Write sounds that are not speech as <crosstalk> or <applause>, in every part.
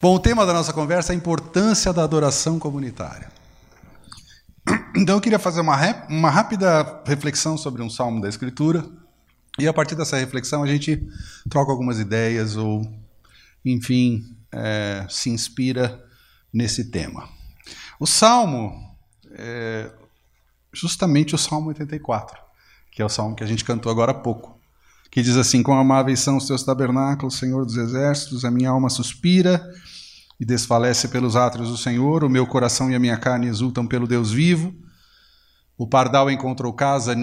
Bom, o tema da nossa conversa é a importância da adoração comunitária. Então eu queria fazer uma, uma rápida reflexão sobre um salmo da Escritura, e a partir dessa reflexão a gente troca algumas ideias ou, enfim, é, se inspira nesse tema. O salmo é justamente o salmo 84, que é o salmo que a gente cantou agora há pouco, que diz assim: Quão amáveis são os teus tabernáculos, Senhor dos exércitos, a minha alma suspira e desfalece pelos átrios do Senhor, o meu coração e a minha carne exultam pelo Deus vivo. O pardal encontrou casa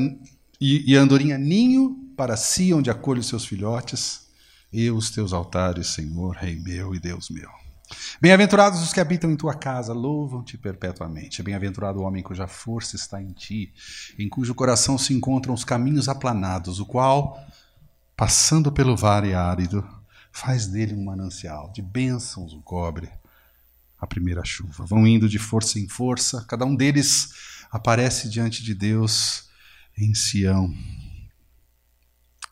e, e andorinha ninho para si, onde acolhe os seus filhotes. E os teus altares, Senhor, Rei meu e Deus meu. Bem-aventurados os que habitam em tua casa, louvam-te perpetuamente. Bem-aventurado o homem cuja força está em ti, em cujo coração se encontram os caminhos aplanados, o qual, passando pelo vale árido, faz dele um manancial, de bênçãos o cobre a primeira chuva. Vão indo de força em força, cada um deles aparece diante de Deus em Sião.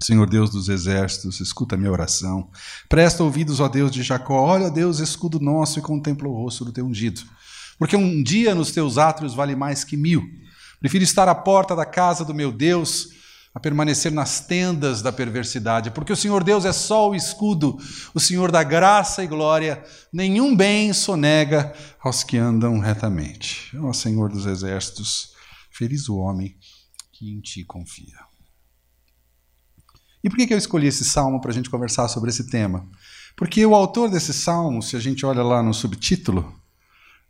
Senhor Deus dos exércitos, escuta a minha oração. Presta ouvidos, ó Deus de Jacó. Olha, Deus, escudo nosso, e contempla o rosto do teu ungido. Porque um dia nos teus átrios vale mais que mil. Prefiro estar à porta da casa do meu Deus a permanecer nas tendas da perversidade, porque o Senhor Deus é só o escudo, o Senhor da graça e glória, nenhum bem sonega aos que andam retamente. Ó Senhor dos exércitos, feliz o homem que em ti confia. E por que eu escolhi esse salmo para a gente conversar sobre esse tema? Porque o autor desse salmo, se a gente olha lá no subtítulo,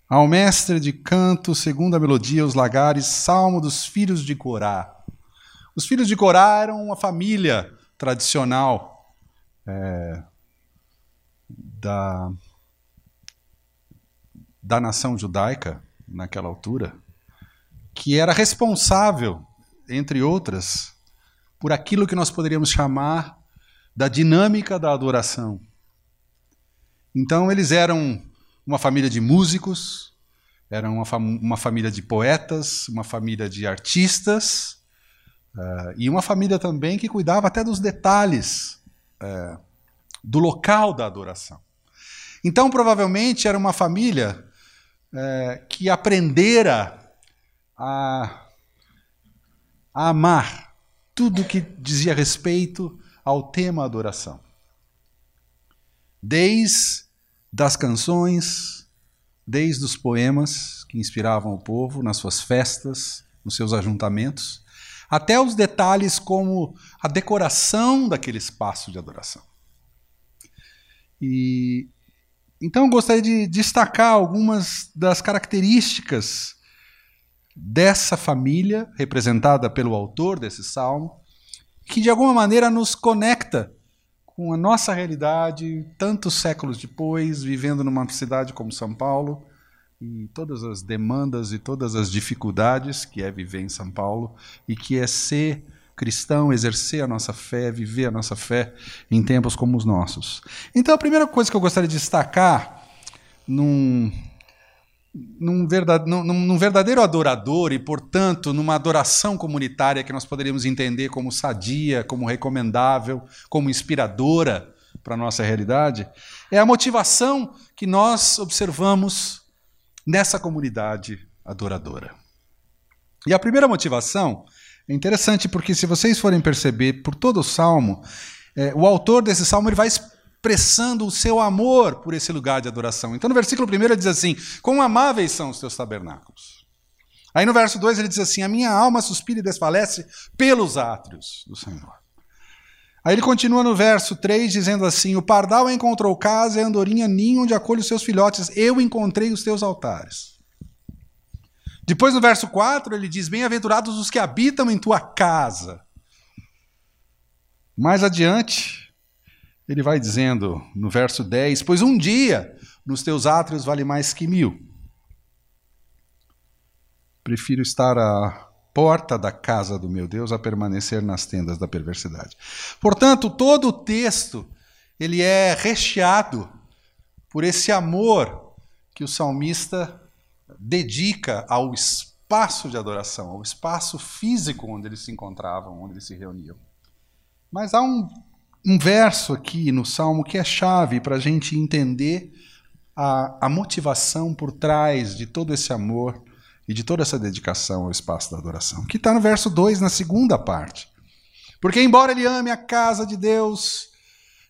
ao mestre de canto, segundo a melodia, os lagares, salmo dos filhos de Corá. Os filhos de Corá eram uma família tradicional é, da, da nação judaica, naquela altura, que era responsável, entre outras, por aquilo que nós poderíamos chamar da dinâmica da adoração. Então, eles eram uma família de músicos, eram uma, fam uma família de poetas, uma família de artistas Uh, e uma família também que cuidava até dos detalhes uh, do local da adoração. Então, provavelmente, era uma família uh, que aprendera a, a amar tudo que dizia respeito ao tema adoração. Desde das canções, desde os poemas que inspiravam o povo nas suas festas, nos seus ajuntamentos, até os detalhes como a decoração daquele espaço de adoração. E então eu gostaria de destacar algumas das características dessa família representada pelo autor desse salmo, que de alguma maneira nos conecta com a nossa realidade tantos séculos depois, vivendo numa cidade como São Paulo, e todas as demandas e todas as dificuldades que é viver em São Paulo e que é ser cristão, exercer a nossa fé, viver a nossa fé em tempos como os nossos. Então, a primeira coisa que eu gostaria de destacar num, num, num verdadeiro adorador e, portanto, numa adoração comunitária que nós poderíamos entender como sadia, como recomendável, como inspiradora para a nossa realidade, é a motivação que nós observamos nessa comunidade adoradora. E a primeira motivação é interessante porque, se vocês forem perceber por todo o salmo, é, o autor desse salmo ele vai expressando o seu amor por esse lugar de adoração. Então, no versículo 1 ele diz assim: Quão amáveis são os teus tabernáculos. Aí no verso 2 ele diz assim: A minha alma suspira e desfalece pelos átrios do Senhor. Aí ele continua no verso 3 dizendo assim: O pardal encontrou casa e andorinha ninho onde acolhe os seus filhotes. Eu encontrei os teus altares. Depois no verso 4 ele diz: Bem-aventurados os que habitam em tua casa. Mais adiante, ele vai dizendo no verso 10: Pois um dia nos teus átrios vale mais que mil. Prefiro estar a porta da casa do meu Deus a permanecer nas tendas da perversidade. Portanto, todo o texto ele é recheado por esse amor que o salmista dedica ao espaço de adoração, ao espaço físico onde eles se encontravam, onde eles se reuniam. Mas há um, um verso aqui no salmo que é chave para a gente entender a, a motivação por trás de todo esse amor e de toda essa dedicação ao espaço da adoração, que está no verso 2, na segunda parte. Porque, embora ele ame a casa de Deus,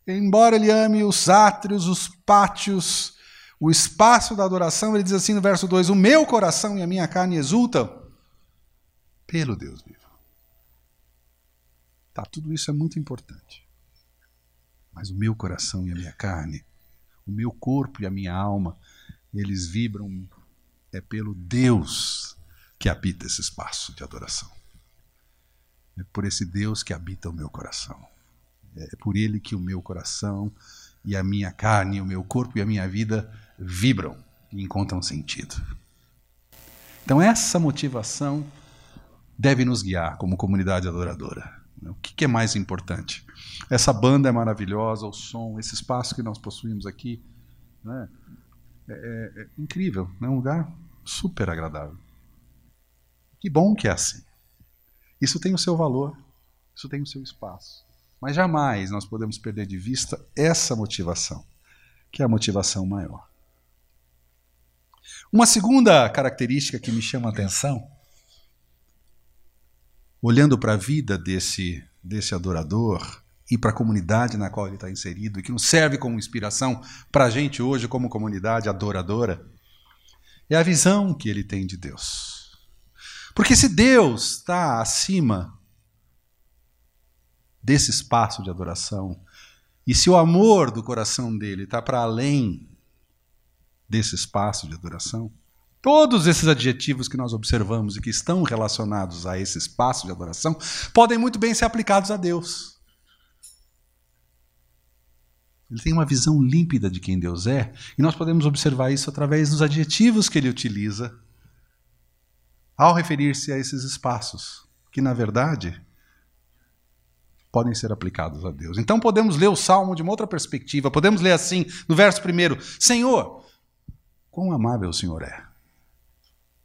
embora ele ame os átrios, os pátios, o espaço da adoração, ele diz assim no verso 2: O meu coração e a minha carne exultam pelo Deus vivo. Tá, tudo isso é muito importante. Mas o meu coração e a minha carne, o meu corpo e a minha alma, eles vibram é pelo Deus que habita esse espaço de adoração. É por esse Deus que habita o meu coração. É por ele que o meu coração e a minha carne, o meu corpo e a minha vida vibram e encontram sentido. Então, essa motivação deve nos guiar como comunidade adoradora. O que é mais importante? Essa banda é maravilhosa, o som, esse espaço que nós possuímos aqui, né? É, é, é incrível, é um lugar super agradável. Que bom que é assim. Isso tem o seu valor, isso tem o seu espaço. Mas jamais nós podemos perder de vista essa motivação, que é a motivação maior. Uma segunda característica que me chama a atenção, olhando para a vida desse, desse adorador e para a comunidade na qual ele está inserido, e que nos serve como inspiração para a gente hoje, como comunidade adoradora, é a visão que ele tem de Deus. Porque se Deus está acima desse espaço de adoração, e se o amor do coração dele está para além desse espaço de adoração, todos esses adjetivos que nós observamos e que estão relacionados a esse espaço de adoração podem muito bem ser aplicados a Deus. Ele tem uma visão límpida de quem Deus é, e nós podemos observar isso através dos adjetivos que ele utiliza ao referir-se a esses espaços, que na verdade podem ser aplicados a Deus. Então podemos ler o salmo de uma outra perspectiva. Podemos ler assim, no verso primeiro: Senhor, quão amável o Senhor é.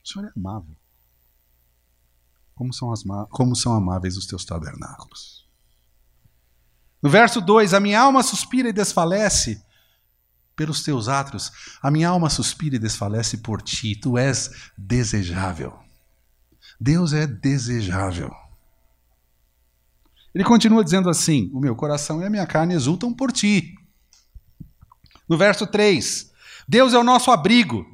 O Senhor é amável. Como são, as, como são amáveis os teus tabernáculos. No verso 2: A minha alma suspira e desfalece pelos teus atos. A minha alma suspira e desfalece por ti. Tu és desejável. Deus é desejável. Ele continua dizendo assim: O meu coração e a minha carne exultam por ti. No verso 3: Deus é o nosso abrigo.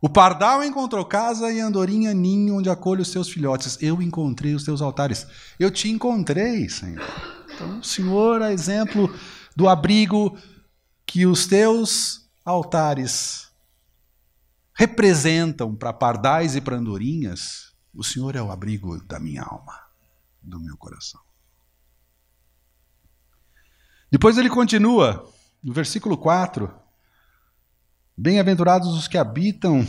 O pardal encontrou casa e andorinha ninho onde acolhe os seus filhotes. Eu encontrei os teus altares. Eu te encontrei, Senhor. Então, o Senhor, a exemplo do abrigo que os teus altares representam para pardais e para andorinhas, o Senhor é o abrigo da minha alma, do meu coração. Depois ele continua, no versículo 4: Bem-aventurados os que habitam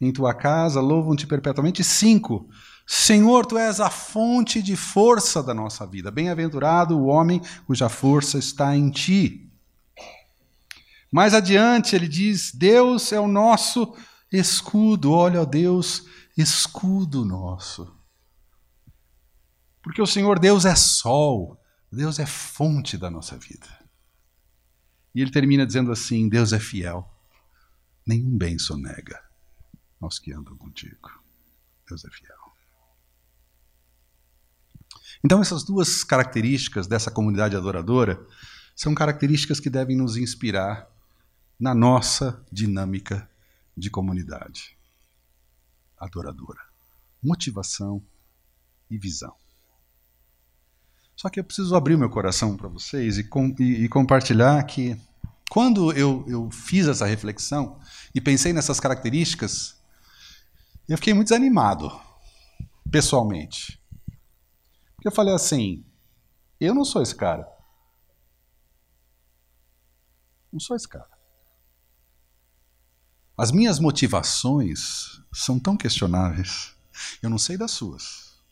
em tua casa, louvam-te perpetuamente. 5. Senhor, tu és a fonte de força da nossa vida. Bem-aventurado o homem cuja força está em ti. Mais adiante ele diz: Deus é o nosso escudo. Olha, ó Deus, escudo nosso. Porque o Senhor Deus é sol, Deus é fonte da nossa vida. E ele termina dizendo assim: Deus é fiel, nenhum bem sonega aos que andam contigo. Deus é fiel. Então, essas duas características dessa comunidade adoradora são características que devem nos inspirar na nossa dinâmica de comunidade adoradora. Motivação e visão. Só que eu preciso abrir meu coração para vocês e, com, e, e, compartilhar que quando eu, eu fiz essa reflexão e pensei nessas características, eu fiquei muito desanimado, pessoalmente. Porque eu falei assim: eu não sou esse cara. Não sou esse cara. As minhas motivações são tão questionáveis. Eu não sei das suas.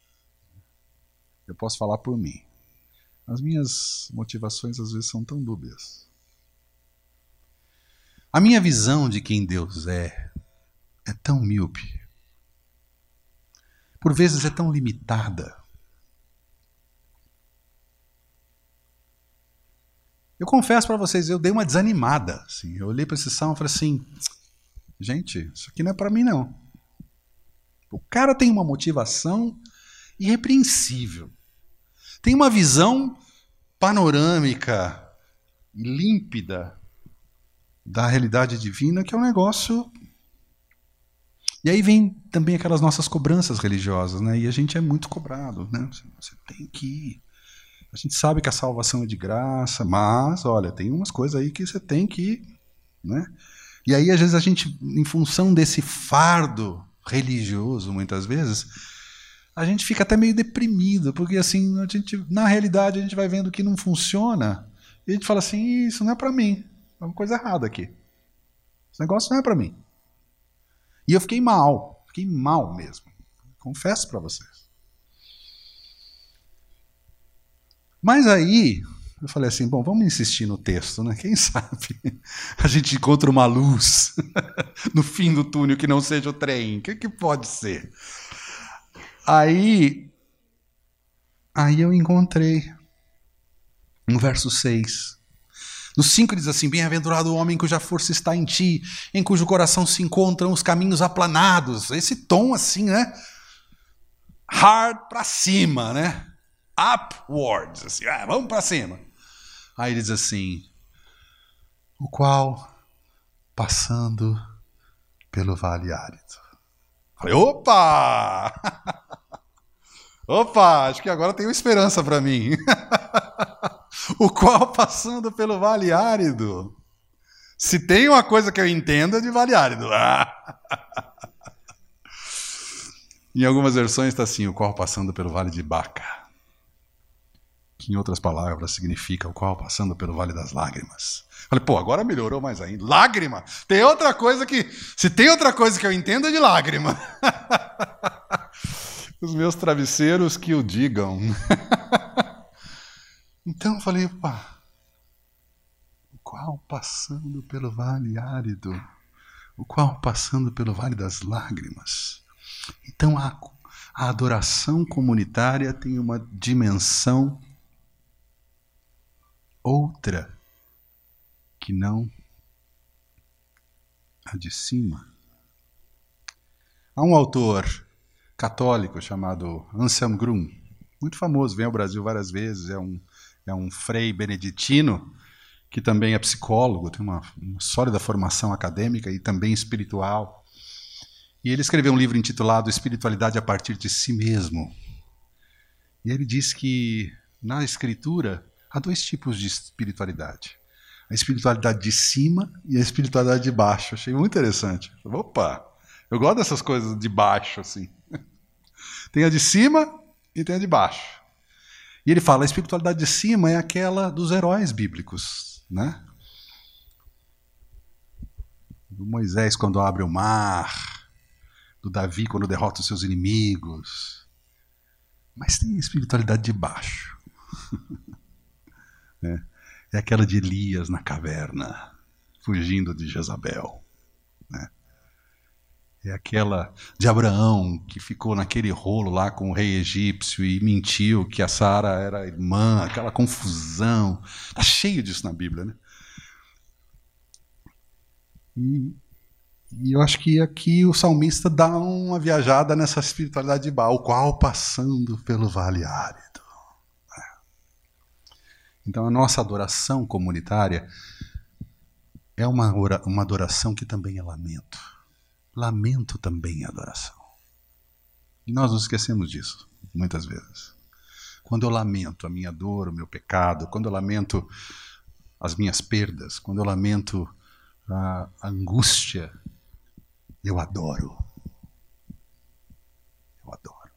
Eu posso falar por mim. As minhas motivações às vezes são tão dúbias. A minha visão de quem Deus é é tão míope. Por vezes é tão limitada. Eu confesso para vocês, eu dei uma desanimada. Assim. Eu olhei para esse salmo e falei assim: gente, isso aqui não é para mim, não. O cara tem uma motivação irrepreensível. Tem uma visão panorâmica límpida da realidade divina que é um negócio. E aí vem também aquelas nossas cobranças religiosas, né? E a gente é muito cobrado, né? Você tem que ir. A gente sabe que a salvação é de graça, mas, olha, tem umas coisas aí que você tem que né? E aí, às vezes, a gente, em função desse fardo religioso, muitas vezes, a gente fica até meio deprimido, porque assim, a gente, na realidade, a gente vai vendo que não funciona, e a gente fala assim, isso não é para mim, é uma coisa errada aqui. Esse negócio não é para mim. E eu fiquei mal, fiquei mal mesmo. Confesso para vocês. Mas aí, eu falei assim, bom, vamos insistir no texto, né? Quem <laughs> sabe a gente encontra uma luz <laughs> no fim do túnel que não seja o trem. O que, que pode ser? Aí, aí eu encontrei no verso 6. No 5 diz assim: Bem-aventurado o homem cuja força está em ti, em cujo coração se encontram os caminhos aplanados. Esse tom assim, né? Hard para cima, né? Upwards, assim, ah, vamos para cima. Aí ele diz assim: O qual, passando pelo vale árido. Falei, opa! <laughs> Opa, acho que agora tenho esperança para mim. <laughs> o qual passando pelo vale árido. Se tem uma coisa que eu entendo é de vale árido. <laughs> em algumas versões está assim, o qual passando pelo vale de Baca. Que em outras palavras significa o qual passando pelo vale das lágrimas. Falei, pô, agora melhorou mais ainda. Lágrima. Tem outra coisa que. Se tem outra coisa que eu entendo é de lágrima. <laughs> Os meus travesseiros que o digam. <laughs> então eu falei, opa. O qual passando pelo vale árido, o qual passando pelo vale das lágrimas. Então a, a adoração comunitária tem uma dimensão outra que não a de cima. Há um autor católico chamado Anselm Grum, muito famoso, vem ao Brasil várias vezes, é um, é um frei beneditino que também é psicólogo, tem uma, uma sólida formação acadêmica e também espiritual. E ele escreveu um livro intitulado Espiritualidade a partir de si mesmo. E ele diz que na escritura há dois tipos de espiritualidade a espiritualidade de cima e a espiritualidade de baixo. Achei muito interessante. Opa, eu gosto dessas coisas de baixo, assim. <laughs> Tem a de cima e tem a de baixo. E ele fala, a espiritualidade de cima é aquela dos heróis bíblicos, né? Do Moisés quando abre o mar, do Davi quando derrota os seus inimigos. Mas tem a espiritualidade de baixo. <laughs> é. É aquela de Elias na caverna, fugindo de Jezabel. Né? É aquela de Abraão, que ficou naquele rolo lá com o rei egípcio e mentiu que a Sara era irmã, aquela confusão. Está cheio disso na Bíblia, né? E, e, eu acho que aqui o salmista dá uma viajada nessa espiritualidade de Baal, qual passando pelo vale árido. Então, a nossa adoração comunitária é uma, uma adoração que também é lamento. Lamento também é adoração. E nós nos esquecemos disso, muitas vezes. Quando eu lamento a minha dor, o meu pecado, quando eu lamento as minhas perdas, quando eu lamento a angústia, eu adoro. Eu adoro.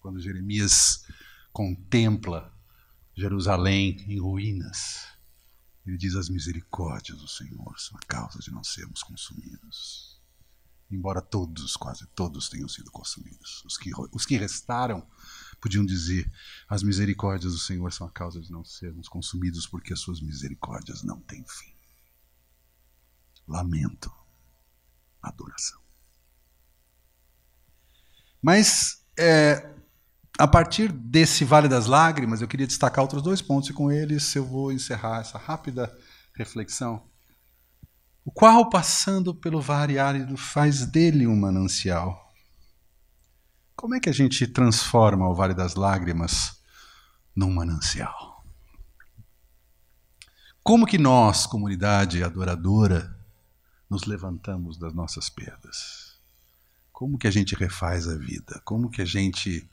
Quando Jeremias contempla Jerusalém em ruínas. Ele diz: As misericórdias do Senhor são a causa de não sermos consumidos. Embora todos, quase todos, tenham sido consumidos. Os que, os que restaram podiam dizer: As misericórdias do Senhor são a causa de não sermos consumidos, porque as suas misericórdias não têm fim. Lamento, adoração. Mas é, a partir desse Vale das Lágrimas, eu queria destacar outros dois pontos, e com eles eu vou encerrar essa rápida reflexão. O qual, passando pelo vale árido, faz dele um manancial. Como é que a gente transforma o Vale das Lágrimas num manancial? Como que nós, comunidade adoradora, nos levantamos das nossas perdas? Como que a gente refaz a vida? Como que a gente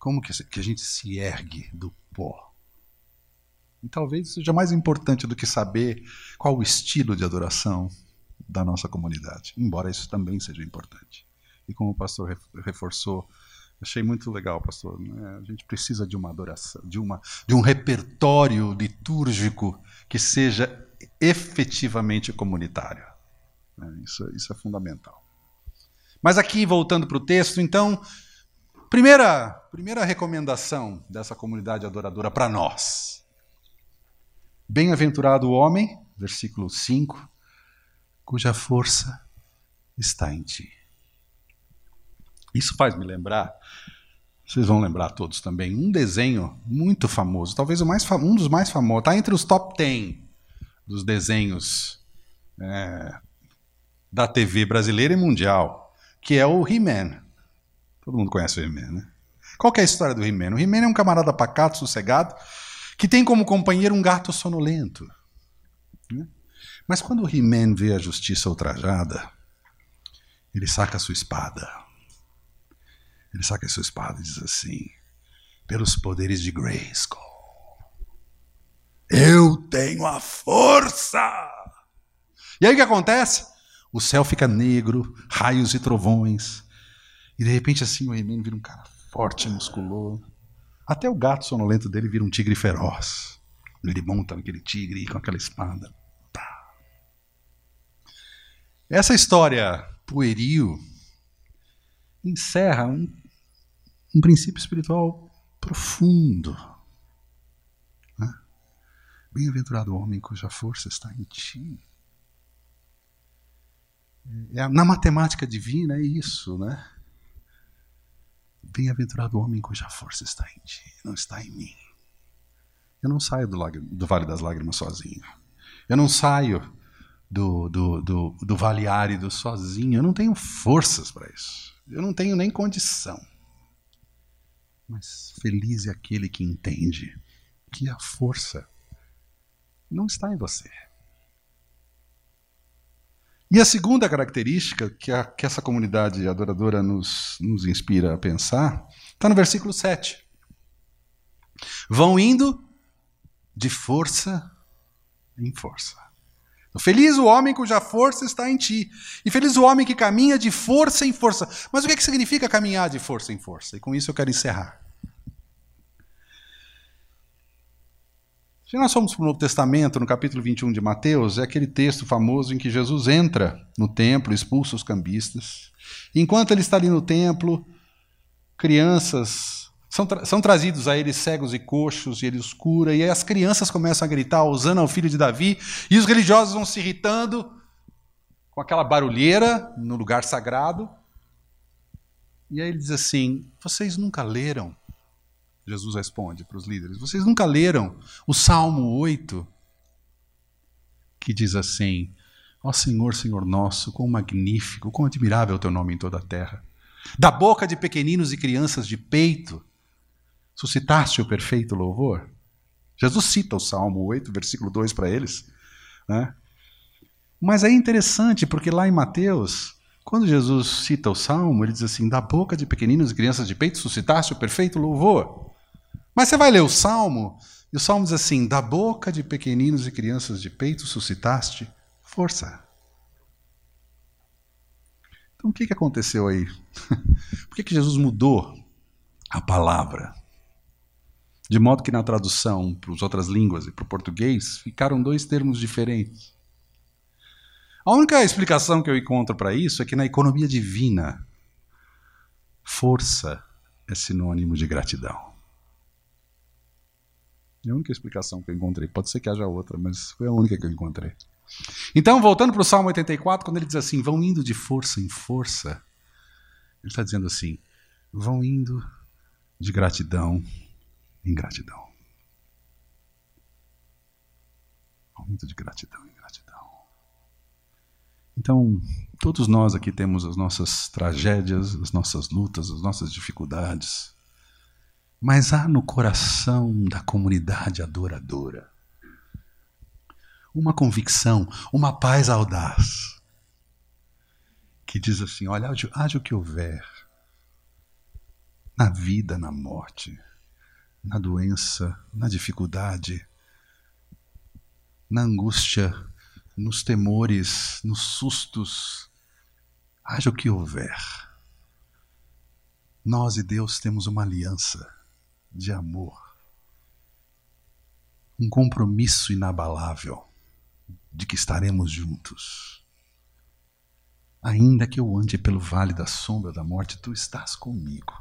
como que a gente se ergue do pó? E talvez seja mais importante do que saber qual o estilo de adoração da nossa comunidade, embora isso também seja importante. E como o pastor reforçou, achei muito legal, pastor. Né? A gente precisa de uma adoração, de, uma, de um repertório litúrgico que seja efetivamente comunitário. Né? Isso, isso é fundamental. Mas aqui, voltando para o texto, então, Primeira, primeira recomendação dessa comunidade adoradora para nós. Bem-aventurado o homem, versículo 5, cuja força está em ti. Isso faz me lembrar, vocês vão lembrar todos também, um desenho muito famoso, talvez mais, um dos mais famosos, está entre os top 10 dos desenhos é, da TV brasileira e mundial, que é o He-Man. Todo mundo conhece o He-Man, né? Qual é a história do He-Man? O He-Man é um camarada pacato, sossegado, que tem como companheiro um gato sonolento. Né? Mas quando o He-Man vê a justiça ultrajada, ele saca a sua espada. Ele saca a sua espada e diz assim: pelos poderes de Grayskull, eu tenho a força! E aí o que acontece? O céu fica negro, raios e trovões. E de repente assim o He-Man vira um cara forte, musculoso. Até o gato sonolento dele vira um tigre feroz. Ele monta naquele tigre com aquela espada. Essa história pueril encerra um, um princípio espiritual profundo. Né? Bem-aventurado homem cuja força está em ti. É, na matemática divina é isso, né? Bem-aventurado o homem cuja força está em ti, não está em mim. Eu não saio do, do Vale das Lágrimas sozinho. Eu não saio do, do, do, do Vale Árido sozinho. Eu não tenho forças para isso. Eu não tenho nem condição. Mas feliz é aquele que entende que a força não está em você. E a segunda característica que, a, que essa comunidade adoradora nos, nos inspira a pensar está no versículo 7. Vão indo de força em força. Feliz o homem cuja força está em ti. E feliz o homem que caminha de força em força. Mas o que, é que significa caminhar de força em força? E com isso eu quero encerrar. Se nós formos para o Novo Testamento, no capítulo 21 de Mateus, é aquele texto famoso em que Jesus entra no templo, expulsa os cambistas. Enquanto ele está ali no templo, crianças são, tra são trazidos a ele cegos e coxos, e ele os cura, e aí as crianças começam a gritar, usando o filho de Davi, e os religiosos vão se irritando com aquela barulheira no lugar sagrado. E aí ele diz assim: Vocês nunca leram Jesus responde para os líderes: Vocês nunca leram o Salmo 8, que diz assim: Ó Senhor, Senhor nosso, quão magnífico, quão admirável é o teu nome em toda a terra. Da boca de pequeninos e crianças de peito, suscitaste o perfeito louvor. Jesus cita o Salmo 8, versículo 2 para eles. Né? Mas é interessante, porque lá em Mateus, quando Jesus cita o Salmo, ele diz assim: Da boca de pequeninos e crianças de peito suscitaste o perfeito louvor. Mas você vai ler o Salmo, e o Salmo diz assim: Da boca de pequeninos e crianças de peito suscitaste força. Então o que, que aconteceu aí? <laughs> Por que, que Jesus mudou a palavra? De modo que na tradução para as outras línguas e para o português ficaram dois termos diferentes. A única explicação que eu encontro para isso é que na economia divina, força é sinônimo de gratidão. É a única explicação que eu encontrei. Pode ser que haja outra, mas foi a única que eu encontrei. Então, voltando para o Salmo 84, quando ele diz assim: vão indo de força em força, ele está dizendo assim: vão indo de gratidão em gratidão. Momento de gratidão em gratidão. Então, todos nós aqui temos as nossas tragédias, as nossas lutas, as nossas dificuldades. Mas há no coração da comunidade adoradora uma convicção, uma paz audaz, que diz assim: olha, haja o que houver, na vida, na morte, na doença, na dificuldade, na angústia, nos temores, nos sustos, haja o que houver. Nós e Deus temos uma aliança de amor, um compromisso inabalável de que estaremos juntos. Ainda que eu ande pelo vale da sombra da morte, tu estás comigo.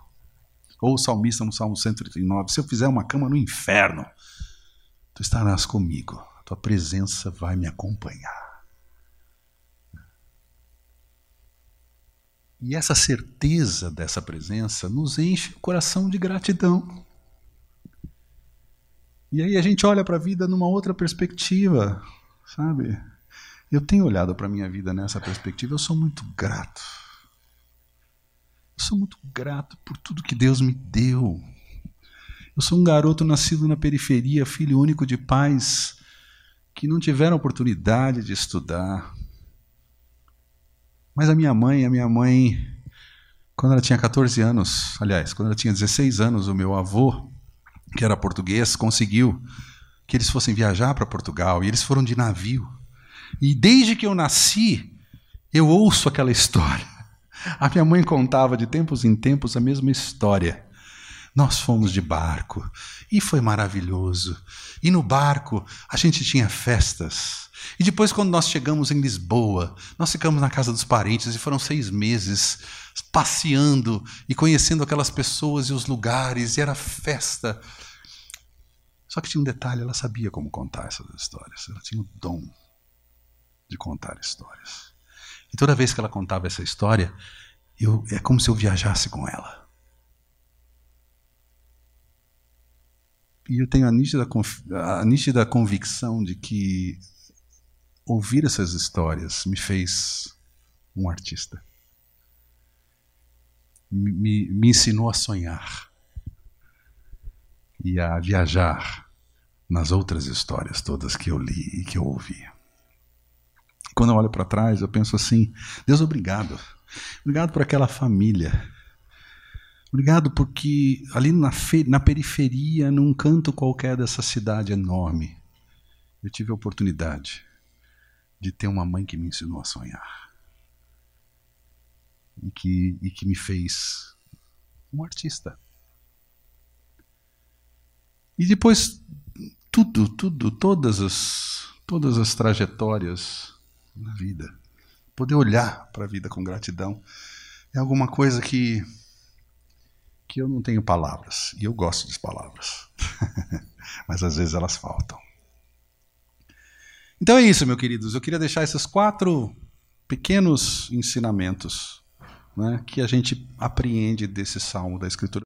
Ou o salmista no Salmo 139, se eu fizer uma cama no inferno, tu estarás comigo, tua presença vai me acompanhar. E essa certeza dessa presença nos enche o coração de gratidão. E aí a gente olha para a vida numa outra perspectiva, sabe? Eu tenho olhado para a minha vida nessa perspectiva, eu sou muito grato. Eu sou muito grato por tudo que Deus me deu. Eu sou um garoto nascido na periferia, filho único de pais que não tiveram oportunidade de estudar. Mas a minha mãe, a minha mãe, quando ela tinha 14 anos, aliás, quando ela tinha 16 anos, o meu avô, que era português, conseguiu que eles fossem viajar para Portugal e eles foram de navio. E desde que eu nasci, eu ouço aquela história. A minha mãe contava de tempos em tempos a mesma história. Nós fomos de barco e foi maravilhoso. E no barco a gente tinha festas. E depois, quando nós chegamos em Lisboa, nós ficamos na casa dos parentes e foram seis meses passeando e conhecendo aquelas pessoas e os lugares, e era festa. Só que tinha um detalhe: ela sabia como contar essas histórias, ela tinha o dom de contar histórias. E toda vez que ela contava essa história, eu, é como se eu viajasse com ela. E eu tenho a nítida, a nítida convicção de que ouvir essas histórias me fez um artista. Me, me ensinou a sonhar e a viajar nas outras histórias todas que eu li e que eu ouvi. Quando eu olho para trás, eu penso assim: Deus, obrigado. Obrigado por aquela família Obrigado, porque ali na, na periferia, num canto qualquer dessa cidade enorme, eu tive a oportunidade de ter uma mãe que me ensinou a sonhar. E que, e que me fez um artista. E depois, tudo, tudo, todas as, todas as trajetórias na vida, poder olhar para a vida com gratidão, é alguma coisa que que eu não tenho palavras. E eu gosto das palavras. <laughs> Mas às vezes elas faltam. Então é isso, meus queridos. Eu queria deixar esses quatro pequenos ensinamentos né, que a gente apreende desse salmo da Escritura.